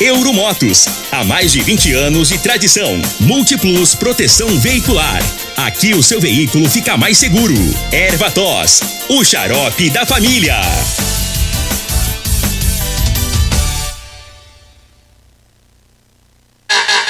Euromotos, há mais de 20 anos de tradição. Multiplus Proteção Veicular. Aqui o seu veículo fica mais seguro. Erva Tos, o xarope da família.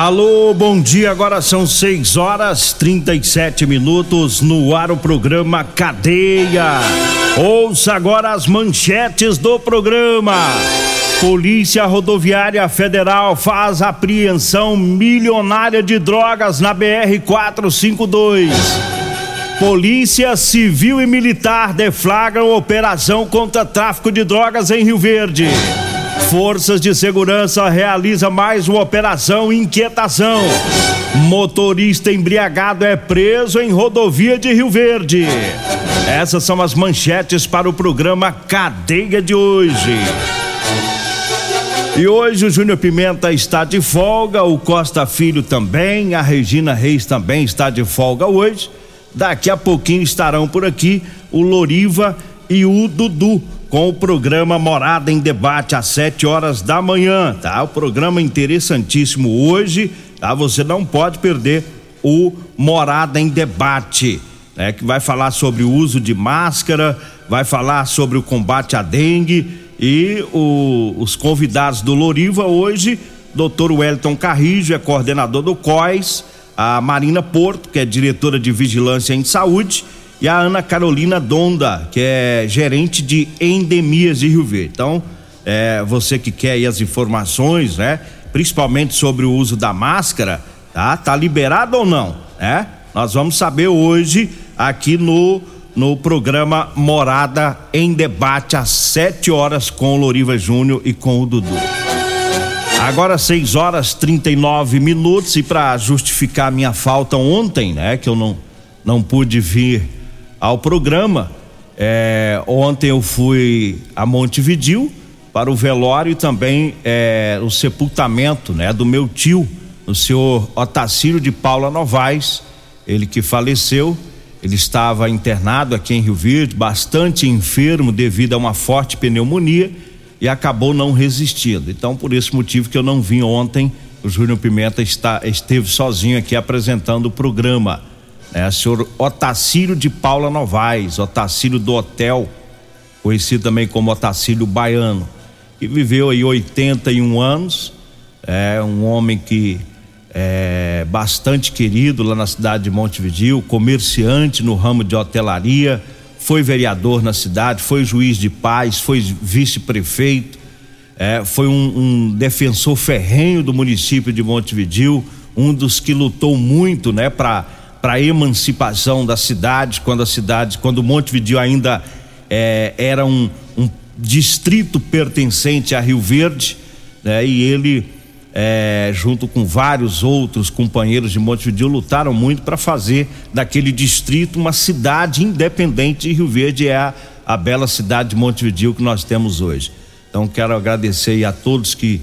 Alô, bom dia. Agora são 6 horas 37 minutos no ar o programa Cadeia. Ouça agora as manchetes do programa. Polícia Rodoviária Federal faz apreensão milionária de drogas na BR 452. Polícia Civil e Militar deflagram operação contra tráfico de drogas em Rio Verde. Forças de segurança realiza mais uma operação inquietação. Motorista embriagado é preso em rodovia de Rio Verde. Essas são as manchetes para o programa Cadeia de hoje. E hoje o Júnior Pimenta está de folga, o Costa Filho também, a Regina Reis também está de folga hoje. Daqui a pouquinho estarão por aqui o Loriva e o Dudu com o programa Morada em Debate às 7 horas da manhã, tá? O programa interessantíssimo hoje, tá? Você não pode perder o Morada em Debate, né? Que vai falar sobre o uso de máscara, vai falar sobre o combate à dengue e o, os convidados do Loriva hoje, Dr. Wellington Carrijo, é coordenador do COIS, a Marina Porto, que é diretora de Vigilância em Saúde, e a Ana Carolina Donda, que é gerente de endemias de Rio Verde. Então, é, você que quer as informações, né? Principalmente sobre o uso da máscara, tá? Tá liberado ou não, né? Nós vamos saber hoje aqui no no programa Morada em Debate às 7 horas com o Loriva Júnior e com o Dudu. Agora 6 horas 39 minutos e para justificar minha falta ontem, né, que eu não não pude vir ao programa. É, ontem eu fui a Montevidil para o velório e também é, o sepultamento né, do meu tio, o senhor Otacílio de Paula Novaes, ele que faleceu. Ele estava internado aqui em Rio Verde, bastante enfermo devido a uma forte pneumonia e acabou não resistindo. Então, por esse motivo que eu não vim ontem, o Júnior Pimenta está, esteve sozinho aqui apresentando o programa é, senhor Otacílio de Paula Novaes, Otacílio do Hotel, conhecido também como Otacílio Baiano, que viveu aí 81 anos, é um homem que é bastante querido lá na cidade de Montevideo, comerciante no ramo de hotelaria, foi vereador na cidade, foi juiz de paz, foi vice-prefeito, é, foi um, um, defensor ferrenho do município de Montevideo, um dos que lutou muito, né, para para emancipação da cidade, quando a cidade, quando Montevideo ainda é, era um, um, distrito pertencente a Rio Verde, né? E ele, é, junto com vários outros companheiros de Montevideo, lutaram muito para fazer daquele distrito uma cidade independente de Rio Verde, é a, a bela cidade de Montevideo que nós temos hoje. Então quero agradecer a todos que,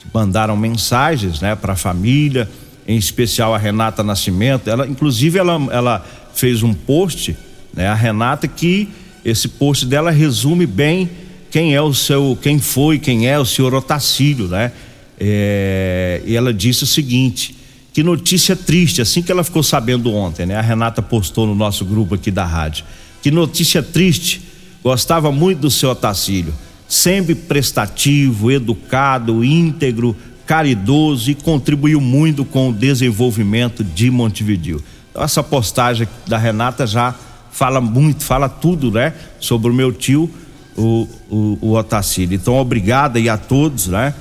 que mandaram mensagens, né, para a família em especial a Renata Nascimento. Ela, inclusive, ela, ela fez um post, né, a Renata, que esse post dela resume bem quem é o seu, quem foi, quem é o senhor Otacílio, né? É, e ela disse o seguinte: que notícia triste, assim que ela ficou sabendo ontem, né? A Renata postou no nosso grupo aqui da rádio. Que notícia triste. Gostava muito do seu Otacílio, sempre prestativo, educado, íntegro, caridoso e contribuiu muito com o desenvolvimento de Montevideo. Então, essa postagem da Renata já fala muito, fala tudo, né? Sobre o meu tio, o, o, o Otacílio. Então, obrigado aí a todos, né?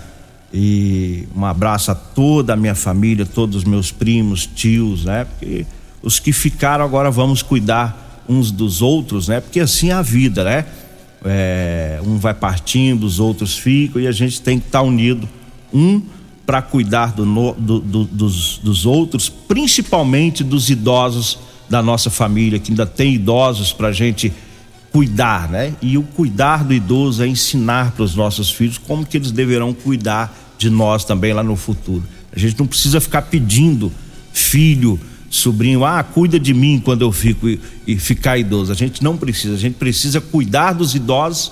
E um abraço a toda a minha família, todos os meus primos, tios, né? Porque os que ficaram agora vamos cuidar uns dos outros, né? Porque assim é a vida, né? É, um vai partindo, os outros ficam e a gente tem que estar tá unido. Um para cuidar do, do, do, dos, dos outros, principalmente dos idosos da nossa família, que ainda tem idosos para a gente cuidar, né? E o cuidar do idoso é ensinar para os nossos filhos como que eles deverão cuidar de nós também lá no futuro. A gente não precisa ficar pedindo filho, sobrinho, ah, cuida de mim quando eu fico e, e ficar idoso. A gente não precisa, a gente precisa cuidar dos idosos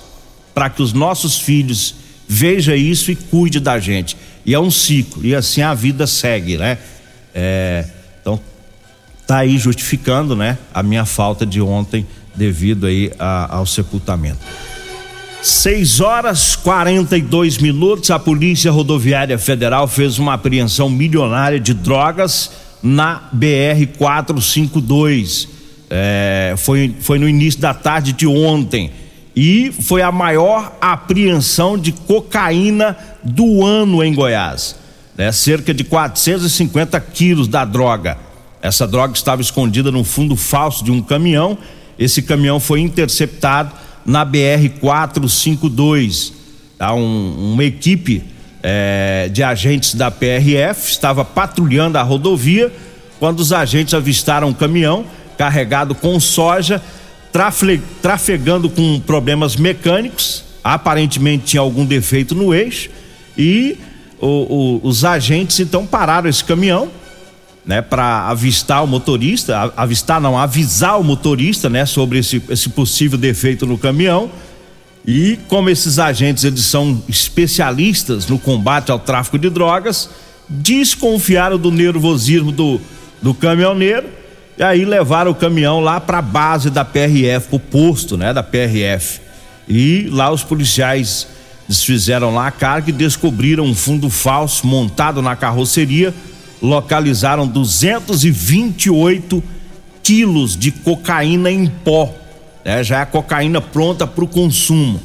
para que os nossos filhos vejam isso e cuide da gente. E é um ciclo, e assim a vida segue, né? É, então, tá aí justificando, né, a minha falta de ontem devido aí a, ao sepultamento. 6 horas 42 minutos, a Polícia Rodoviária Federal fez uma apreensão milionária de drogas na BR 452. É, foi, foi no início da tarde de ontem. E foi a maior apreensão de cocaína do ano em Goiás. Né? Cerca de 450 quilos da droga. Essa droga estava escondida no fundo falso de um caminhão. Esse caminhão foi interceptado na BR 452. Tá? Um, uma equipe é, de agentes da PRF estava patrulhando a rodovia quando os agentes avistaram um caminhão carregado com soja, trafegando com problemas mecânicos. Aparentemente tinha algum defeito no eixo e o, o, os agentes então pararam esse caminhão né, para avistar o motorista, avistar não, avisar o motorista, né, sobre esse, esse possível defeito no caminhão. E como esses agentes eles são especialistas no combate ao tráfico de drogas, desconfiaram do nervosismo do, do caminhoneiro e aí levaram o caminhão lá para a base da PRF, o posto, né, da PRF. E lá os policiais desfizeram lá a carga e descobriram um fundo falso montado na carroceria localizaram 228 quilos de cocaína em pó, né? já é a cocaína pronta para o consumo.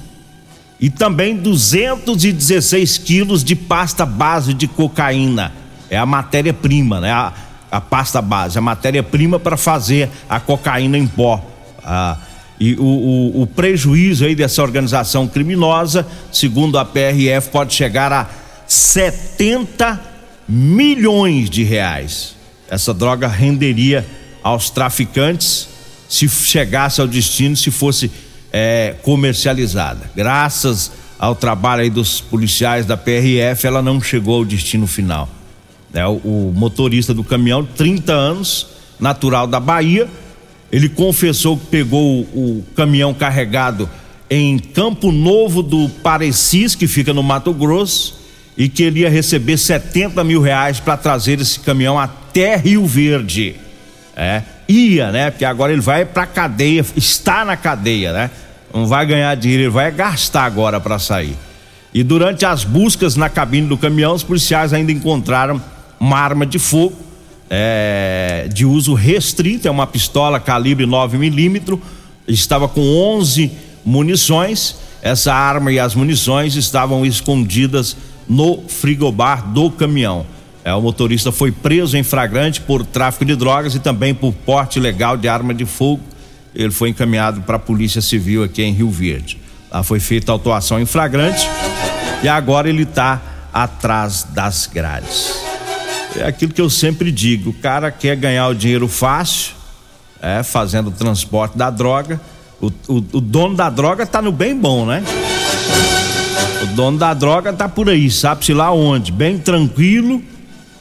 E também 216 quilos de pasta base de cocaína. É a matéria-prima, né? A, a, pasta base, a matéria-prima para fazer a cocaína em pó. Ah, e o, o, o prejuízo aí dessa organização criminosa, segundo a PRF, pode chegar a 70 milhões de reais. Essa droga renderia aos traficantes se chegasse ao destino, se fosse é, comercializada. Graças ao trabalho aí dos policiais da PRF, ela não chegou ao destino final. É, o, o motorista do caminhão, 30 anos, natural da Bahia, ele confessou que pegou o, o caminhão carregado em Campo Novo do Parecis, que fica no Mato Grosso, e que ele ia receber 70 mil reais para trazer esse caminhão até Rio Verde. É, ia, né? Porque agora ele vai para cadeia, está na cadeia, né? Não vai ganhar dinheiro, ele vai gastar agora para sair. E durante as buscas na cabine do caminhão, os policiais ainda encontraram uma arma de fogo é, de uso restrito, é uma pistola calibre 9 milímetros, estava com 11 munições. Essa arma e as munições estavam escondidas no frigobar do caminhão. É, o motorista foi preso em flagrante por tráfico de drogas e também por porte ilegal de arma de fogo. Ele foi encaminhado para a Polícia Civil aqui em Rio Verde. Lá foi feita a autuação em flagrante e agora ele está atrás das grades. É aquilo que eu sempre digo: o cara quer ganhar o dinheiro fácil, é, fazendo o transporte da droga. O, o, o dono da droga está no bem bom, né? O dono da droga tá por aí, sabe-se lá onde, bem tranquilo.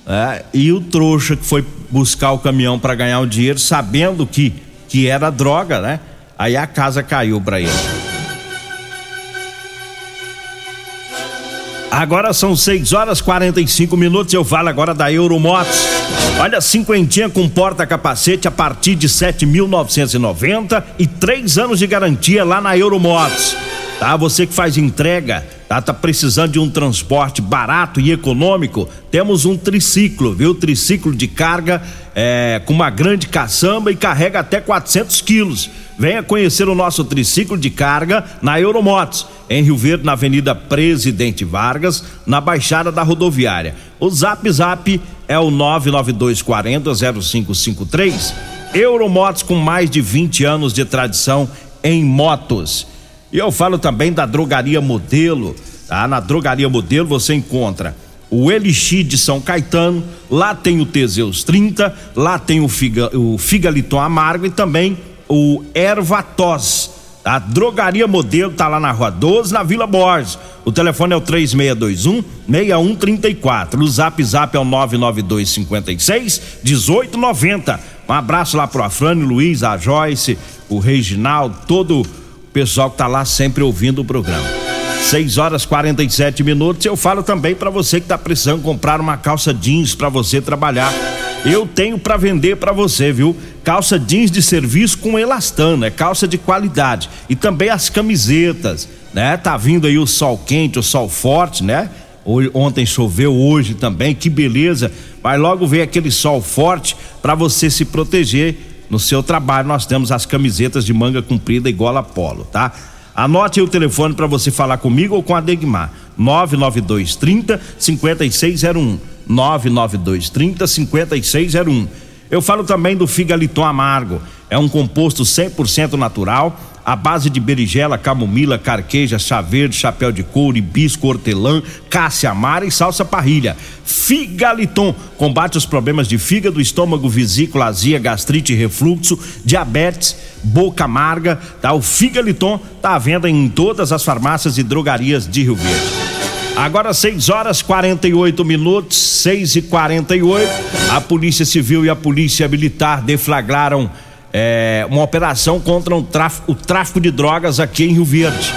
É, e o trouxa que foi buscar o caminhão para ganhar o dinheiro, sabendo que, que era droga, né? Aí a casa caiu para ele. Agora são 6 horas 45 minutos. Eu falo agora da Euromotos. Olha, cinquentinha com porta-capacete a partir de 7.990 e três anos de garantia lá na Euromotos. Tá? Você que faz entrega, tá? Tá precisando de um transporte barato e econômico? Temos um triciclo, viu? Triciclo de carga é, com uma grande caçamba e carrega até 400 quilos. Venha conhecer o nosso triciclo de carga na Euromotos, em Rio Verde, na Avenida Presidente Vargas, na Baixada da Rodoviária. O Zap Zap é o 99240 0553. Euromotos com mais de 20 anos de tradição em motos. E eu falo também da Drogaria Modelo, tá? Na Drogaria Modelo você encontra o Elixir de São Caetano, lá tem o Teseus 30, lá tem o, Figa, o Figaliton Amargo e também o Ervatos. A Drogaria Modelo tá lá na Rua 12, na Vila Borges. O telefone é o 3621 6134. O Zap Zap é o 992 56 1890. Um abraço lá pro Afrânio Luiz, a Joyce, o Reginaldo, todo pessoal que tá lá sempre ouvindo o programa. 6 horas 47 minutos. Eu falo também para você que tá precisando comprar uma calça jeans para você trabalhar. Eu tenho para vender para você, viu? Calça jeans de serviço com elastano, é calça de qualidade. E também as camisetas, né? Tá vindo aí o sol quente, o sol forte, né? Ontem choveu, hoje também, que beleza. Vai logo ver aquele sol forte para você se proteger no seu trabalho, nós temos as camisetas de manga comprida e gola polo, tá? Anote o telefone para você falar comigo ou com a Degmar. 992 30 5601. 992 30 5601. Eu falo também do Figaliton Amargo. É um composto 100% natural a base de berigela, camomila, carqueja, chá verde, chapéu de couro, hibisco, hortelã, cássia amara e salsa parrilha. Figaliton combate os problemas de fígado, estômago, vesícula, azia, gastrite, refluxo, diabetes, boca amarga, tá? O Figaliton tá à venda em todas as farmácias e drogarias de Rio Verde. Agora 6 horas 48 minutos, 6 e 48 A Polícia Civil e a Polícia Militar deflagraram é, uma operação contra um tráfico, o tráfico de drogas aqui em Rio Verde.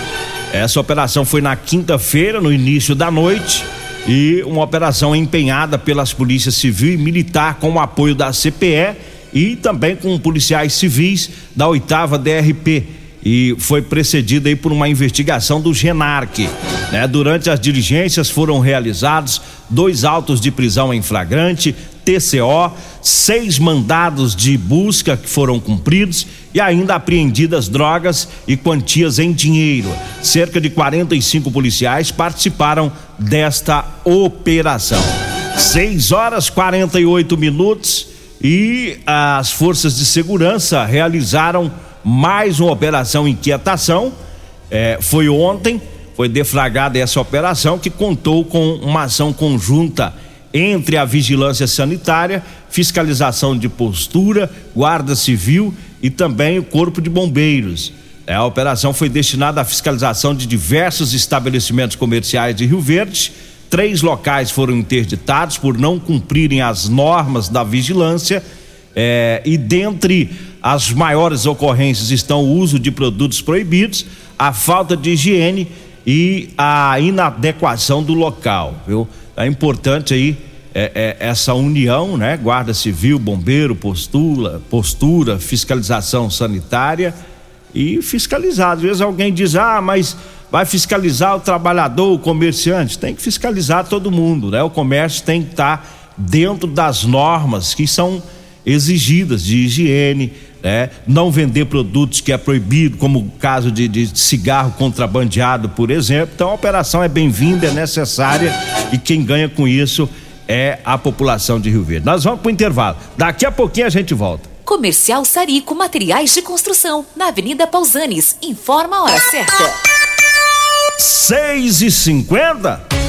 Essa operação foi na quinta-feira, no início da noite, e uma operação empenhada pelas polícias civil e militar com o apoio da CPE e também com policiais civis da oitava DRP e foi precedida aí por uma investigação do Genarc. Né? Durante as diligências foram realizados dois autos de prisão em flagrante, TCO, seis mandados de busca que foram cumpridos e ainda apreendidas drogas e quantias em dinheiro. Cerca de 45 policiais participaram desta operação. 6 horas 48 minutos e as forças de segurança realizaram mais uma operação inquietação. É, foi ontem, foi deflagrada essa operação que contou com uma ação conjunta entre a vigilância sanitária, fiscalização de postura, guarda civil e também o corpo de bombeiros. É, a operação foi destinada à fiscalização de diversos estabelecimentos comerciais de Rio Verde. Três locais foram interditados por não cumprirem as normas da vigilância. É, e dentre as maiores ocorrências estão o uso de produtos proibidos, a falta de higiene e a inadequação do local, viu? É importante aí é, é, essa união, né? Guarda Civil, Bombeiro, postura, postura, fiscalização sanitária e fiscalizar. Às vezes alguém diz, ah, mas vai fiscalizar o trabalhador, o comerciante. Tem que fiscalizar todo mundo, né? O comércio tem que estar dentro das normas que são exigidas de higiene, né? Não vender produtos que é proibido, como o caso de, de cigarro contrabandeado, por exemplo. Então a operação é bem-vinda, é necessária e quem ganha com isso é a população de Rio Verde. Nós vamos para o intervalo. Daqui a pouquinho a gente volta. Comercial Sarico Materiais de Construção, na Avenida Pausanes. Informa a hora certa. 6 e 50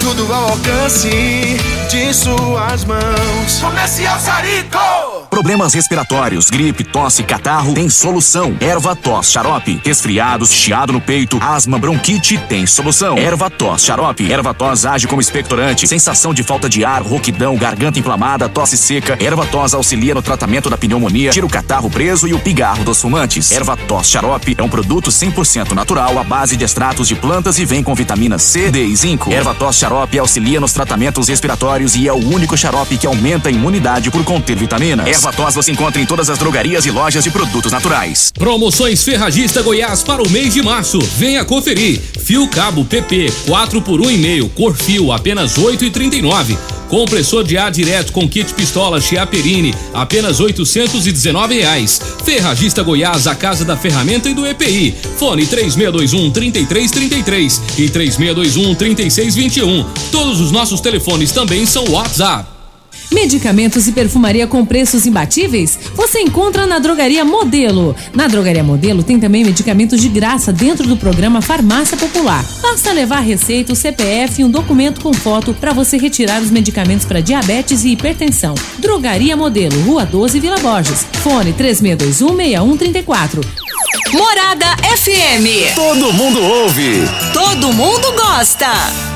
tudo ao alcance de suas mãos. Comercial Sarico! Problemas respiratórios, gripe, tosse, catarro, tem solução. Erva tos, xarope. Resfriados, chiado no peito, asma, bronquite, tem solução. Erva tos, xarope. Erva tos age como expectorante. Sensação de falta de ar, rouquidão, garganta inflamada, tosse seca. Erva tos auxilia no tratamento da pneumonia, tira o catarro preso e o pigarro dos fumantes. Erva tos xarope é um produto 100% natural à base de extratos de plantas e vem com vitamina C, D e zinco. Erva tos xarope auxilia nos tratamentos respiratórios e é o único xarope que aumenta a imunidade por conter vitaminas. Erva tos você encontra em todas as drogarias e lojas de produtos naturais. Promoções Ferragista Goiás para o mês de março. Venha conferir. Fio cabo PP 4 por 1,5, cor fio apenas 8,39. Compressor de ar direto com kit pistola Chiaperini, apenas 819 reais. Ferragista Goiás, a casa da ferramenta e do EPI. Fone 3621 3333 e 3621 3621. Todos os nossos telefones também são WhatsApp. Medicamentos e perfumaria com preços imbatíveis? Você encontra na Drogaria Modelo. Na Drogaria Modelo tem também medicamentos de graça dentro do programa Farmácia Popular. Basta levar receita, o CPF e um documento com foto para você retirar os medicamentos para diabetes e hipertensão. Drogaria Modelo, Rua 12, Vila Borges. Fone 36216134. Morada FM. Todo mundo ouve. Todo mundo gosta.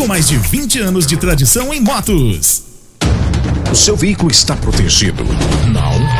com mais de 20 anos de tradição em motos. O seu veículo está protegido? Não?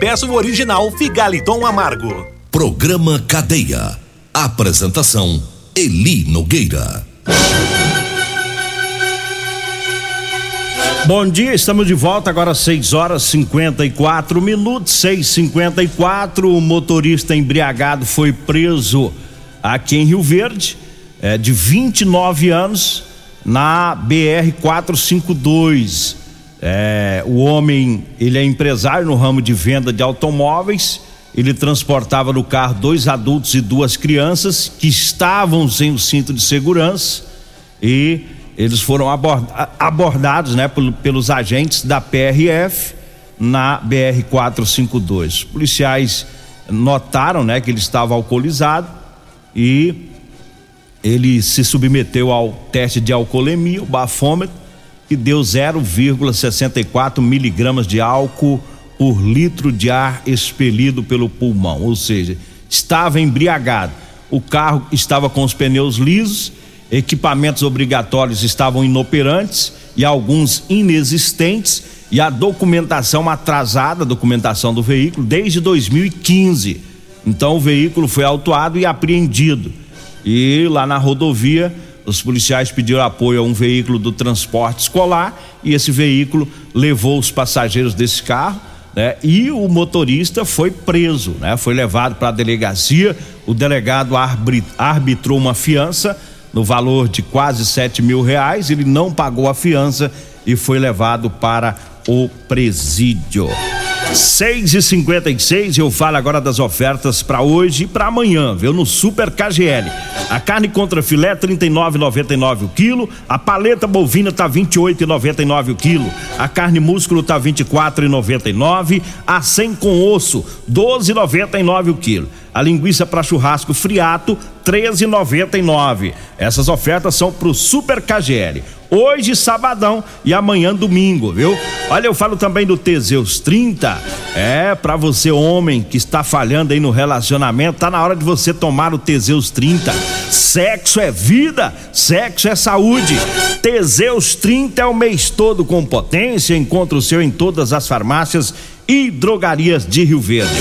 peça o original Figaliton Amargo. Programa Cadeia. Apresentação Eli Nogueira. Bom dia, estamos de volta agora 6 horas 54 minutos, 6:54. O motorista embriagado foi preso aqui em Rio Verde, é, de 29 anos, na BR 452. É, o homem, ele é empresário no ramo de venda de automóveis. Ele transportava no carro dois adultos e duas crianças que estavam sem o cinto de segurança e eles foram abordados, né, pelos agentes da PRF na BR 452. Policiais notaram, né, que ele estava alcoolizado e ele se submeteu ao teste de alcoolemia, o bafômetro que deu 0,64 miligramas de álcool por litro de ar expelido pelo pulmão, ou seja, estava embriagado. O carro estava com os pneus lisos, equipamentos obrigatórios estavam inoperantes e alguns inexistentes e a documentação atrasada, a documentação do veículo desde 2015. Então o veículo foi autuado e apreendido. E lá na rodovia Os policiais pediram apoio a um veículo do transporte escolar e esse veículo levou os passageiros desse carro, né? E o motorista foi preso, né? Foi levado para a delegacia. O delegado arbitrou uma fiança no valor de quase sete mil reais. Ele não pagou a fiança e foi levado para o presídio. 6 e 56 eu falo agora das ofertas para hoje e para amanhã, viu? No Super KGL. A carne contra filé 39,99 o quilo, a paleta bovina tá 28,99 o quilo, a carne músculo tá 24,99, a 100 com osso 12,99 o quilo. A linguiça para churrasco friato 13,99. Essas ofertas são pro Super KGL hoje sabadão e amanhã domingo, viu? Olha, eu falo também do Teseus 30. É, para você homem que está falhando aí no relacionamento, tá na hora de você tomar o Teseus 30. Sexo é vida, sexo é saúde. Teseus 30 é o mês todo com potência, encontra o seu em todas as farmácias e drogarias de Rio Verde.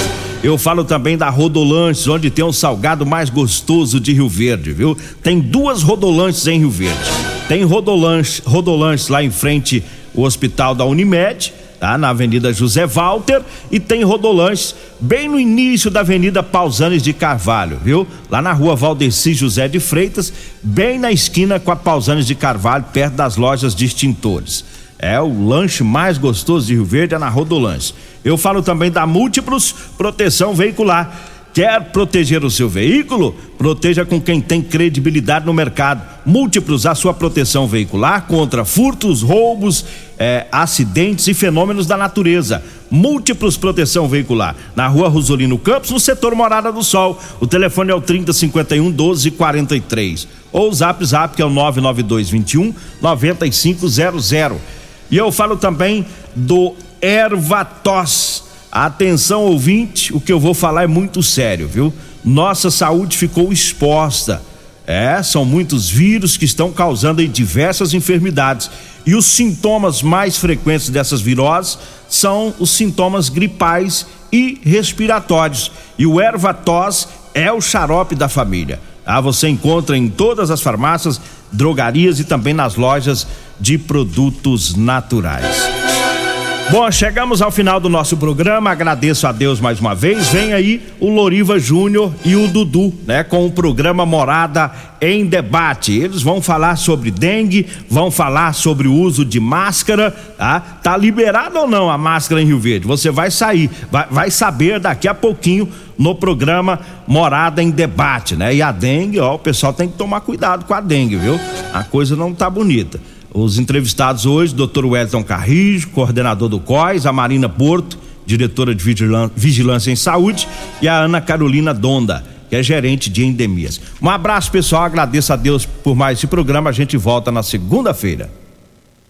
Eu falo também da Rodolanches, onde tem o salgado mais gostoso de Rio Verde, viu? Tem duas Rodolanches em Rio Verde. Tem Rodolanche, Rodolanche lá em frente o hospital da Unimed, tá? Na Avenida José Walter e tem Rodolanche bem no início da Avenida Pausanes de Carvalho, viu? Lá na rua Valdeci José de Freitas, bem na esquina com a Pausanes de Carvalho, perto das lojas de extintores. É o lanche mais gostoso de Rio Verde é na Rodolanche. Eu falo também da Múltiplos Proteção Veicular Quer proteger o seu veículo? Proteja com quem tem credibilidade no mercado. Múltiplos a sua proteção veicular contra furtos, roubos, eh, acidentes e fenômenos da natureza. Múltiplos proteção veicular. Na rua Rosolino Campos, no setor Morada do Sol. O telefone é o 3051 1243. Ou o zap zap que é o 99221 9500. E eu falo também do Ervatos Atenção ouvinte, o que eu vou falar é muito sério, viu? Nossa saúde ficou exposta. É, são muitos vírus que estão causando diversas enfermidades. E os sintomas mais frequentes dessas viroses são os sintomas gripais e respiratórios. E o Ervatos é o xarope da família. Ah, você encontra em todas as farmácias, drogarias e também nas lojas de produtos naturais. Bom, chegamos ao final do nosso programa. Agradeço a Deus mais uma vez. Vem aí o Loriva Júnior e o Dudu, né, com o programa Morada em Debate. Eles vão falar sobre dengue, vão falar sobre o uso de máscara, tá? Tá liberado ou não a máscara em Rio Verde? Você vai sair, vai, vai saber daqui a pouquinho no programa Morada em Debate, né? E a dengue, ó, o pessoal tem que tomar cuidado com a dengue, viu? A coisa não tá bonita. Os entrevistados hoje, Dr. Wellington Carrijo, coordenador do COIS, a Marina Porto, diretora de Vigilância em Saúde, e a Ana Carolina Donda, que é gerente de endemias. Um abraço, pessoal. Agradeço a Deus por mais esse programa. A gente volta na segunda-feira.